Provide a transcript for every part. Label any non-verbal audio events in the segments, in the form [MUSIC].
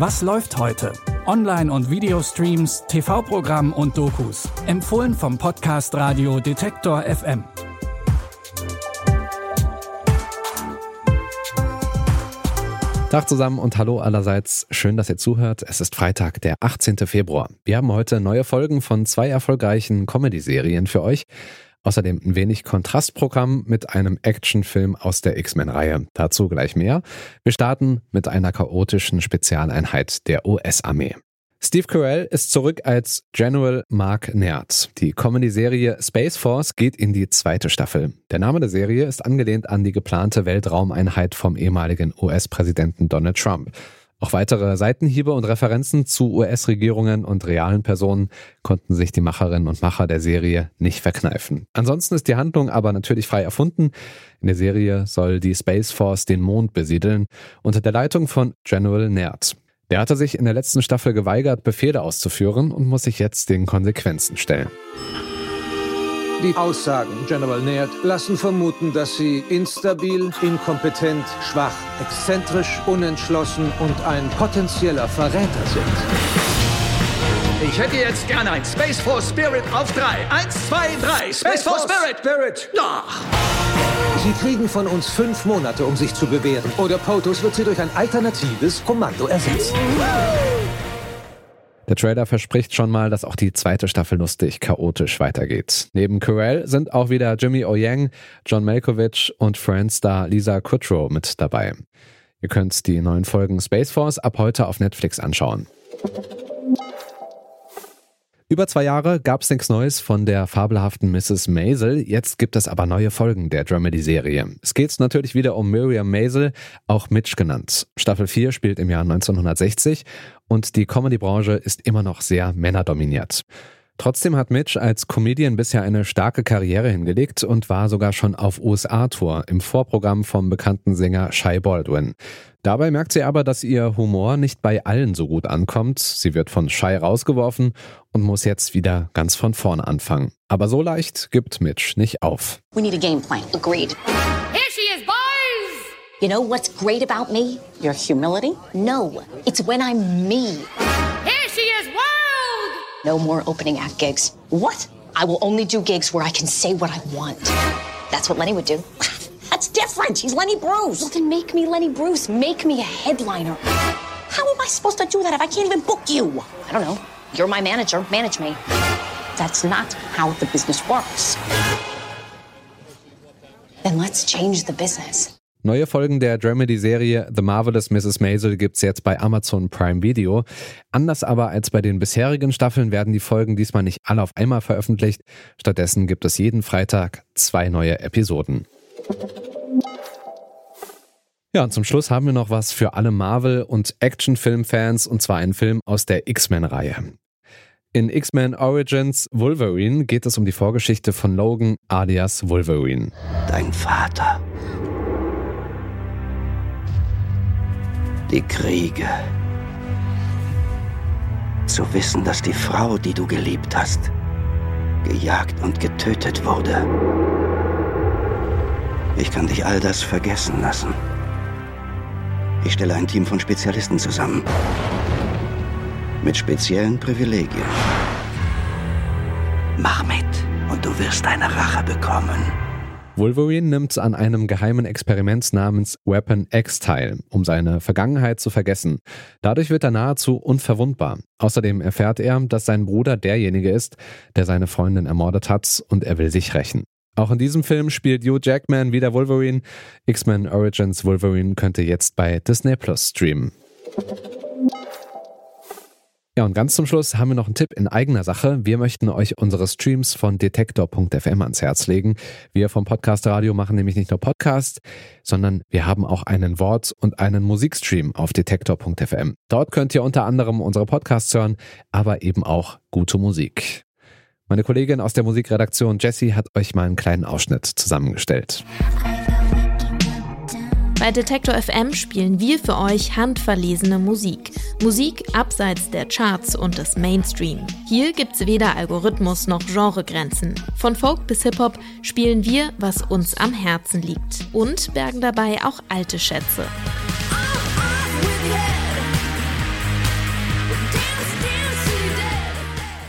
Was läuft heute? Online- und Videostreams, TV-Programm und Dokus. Empfohlen vom Podcast Radio Detektor FM. Tag zusammen und hallo allerseits. Schön, dass ihr zuhört. Es ist Freitag, der 18. Februar. Wir haben heute neue Folgen von zwei erfolgreichen Comedy-Serien für euch. Außerdem ein wenig Kontrastprogramm mit einem Actionfilm aus der X-Men-Reihe. Dazu gleich mehr. Wir starten mit einer chaotischen Spezialeinheit der US-Armee. Steve Carell ist zurück als General Mark Nerd. Die Comedy-Serie Space Force geht in die zweite Staffel. Der Name der Serie ist angelehnt an die geplante Weltraumeinheit vom ehemaligen US-Präsidenten Donald Trump. Auch weitere Seitenhiebe und Referenzen zu US-Regierungen und realen Personen konnten sich die Macherinnen und Macher der Serie nicht verkneifen. Ansonsten ist die Handlung aber natürlich frei erfunden. In der Serie soll die Space Force den Mond besiedeln unter der Leitung von General Nerd. Der hatte sich in der letzten Staffel geweigert, Befehle auszuführen und muss sich jetzt den Konsequenzen stellen. Die Aussagen General Naird lassen vermuten, dass Sie instabil, inkompetent, schwach, exzentrisch, unentschlossen und ein potenzieller Verräter sind. Ich hätte jetzt gerne ein Space Force Spirit auf drei. Eins, zwei, drei. Space, Force Spirit. Spirit. Ja. Sie kriegen von uns fünf Monate, um sich zu bewähren. Oder POTUS wird Sie durch ein alternatives Kommando ersetzen. Der Trailer verspricht schon mal, dass auch die zweite Staffel lustig chaotisch weitergeht. Neben Carell sind auch wieder Jimmy O. Yang, John Malkovich und Friends-Star Lisa Kudrow mit dabei. Ihr könnt die neuen Folgen Space Force ab heute auf Netflix anschauen. Über zwei Jahre gab es nichts Neues von der fabelhaften Mrs. Maisel. Jetzt gibt es aber neue Folgen der Dramedy-Serie. Es geht natürlich wieder um Miriam Maisel, auch Mitch genannt. Staffel 4 spielt im Jahr 1960 und die Comedy-Branche ist immer noch sehr männerdominiert. Trotzdem hat Mitch als Comedian bisher eine starke Karriere hingelegt und war sogar schon auf USA-Tour im Vorprogramm vom bekannten Sänger Shai Baldwin. Dabei merkt sie aber, dass ihr Humor nicht bei allen so gut ankommt. Sie wird von Shai rausgeworfen und muss jetzt wieder ganz von vorne anfangen. Aber so leicht gibt Mitch nicht auf. We need a game plan. Agreed. Here she is, boys! You know what's great about me? Your humility? No, it's when I'm me. No more opening act gigs. What? I will only do gigs where I can say what I want. That's what Lenny would do. [LAUGHS] That's different. He's Lenny Bruce. Well, then make me Lenny Bruce. Make me a headliner. How am I supposed to do that if I can't even book you? I don't know. You're my manager. Manage me. That's not how the business works. Then let's change the business. Neue Folgen der Dramedy-Serie The Marvelous Mrs. Maisel gibt's jetzt bei Amazon Prime Video. Anders aber als bei den bisherigen Staffeln werden die Folgen diesmal nicht alle auf einmal veröffentlicht. Stattdessen gibt es jeden Freitag zwei neue Episoden. Ja, und zum Schluss haben wir noch was für alle Marvel- und Actionfilm-Fans, und zwar einen Film aus der X-Men-Reihe. In X-Men Origins Wolverine geht es um die Vorgeschichte von Logan alias Wolverine. Dein Vater. Die Kriege. Zu wissen, dass die Frau, die du geliebt hast, gejagt und getötet wurde. Ich kann dich all das vergessen lassen. Ich stelle ein Team von Spezialisten zusammen. Mit speziellen Privilegien. Mach mit und du wirst deine Rache bekommen. Wolverine nimmt an einem geheimen Experiment namens Weapon X teil, um seine Vergangenheit zu vergessen. Dadurch wird er nahezu unverwundbar. Außerdem erfährt er, dass sein Bruder derjenige ist, der seine Freundin ermordet hat und er will sich rächen. Auch in diesem Film spielt Hugh Jackman wieder Wolverine. X-Men Origins Wolverine könnte jetzt bei Disney Plus streamen. Ja, und ganz zum Schluss haben wir noch einen Tipp in eigener Sache. Wir möchten euch unsere Streams von detektor.fm ans Herz legen. Wir vom Podcast Radio machen nämlich nicht nur Podcast, sondern wir haben auch einen Wort- und einen Musikstream auf detektor.fm. Dort könnt ihr unter anderem unsere Podcasts hören, aber eben auch gute Musik. Meine Kollegin aus der Musikredaktion Jessie hat euch mal einen kleinen Ausschnitt zusammengestellt. Bei Detektor FM spielen wir für euch handverlesene Musik. Musik abseits der Charts und des Mainstream. Hier gibt's weder Algorithmus noch Genregrenzen. Von Folk bis Hip-Hop spielen wir, was uns am Herzen liegt. Und bergen dabei auch alte Schätze.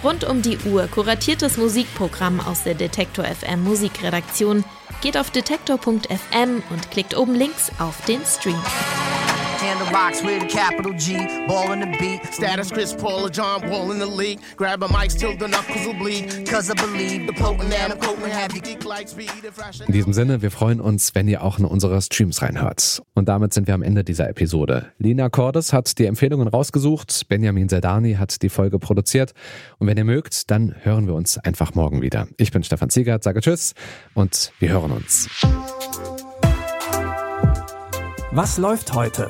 Rund um die Uhr kuratiertes Musikprogramm aus der Detektor FM Musikredaktion Geht auf detektor.fm und klickt oben links auf den Stream. Handle box with a capital G, ball in the beat. Status Chris Paul or John Wall in the league. Grab a mic till the knuckles will bleed. Cause I believe the potent and I'm quoting have you geek like speed and fresh. In diesem Sinne, wir freuen uns, wenn ihr auch in unsere Streams reinhört. Und damit sind wir am Ende dieser Episode. Lina Cordes hat die Empfehlungen rausgesucht, Benjamin Zerdani hat die Folge produziert. Und wenn ihr mögt, dann hören wir uns einfach morgen wieder. Ich bin Stefan Ziegert, sage Tschüss und wir hören uns. Was läuft heute?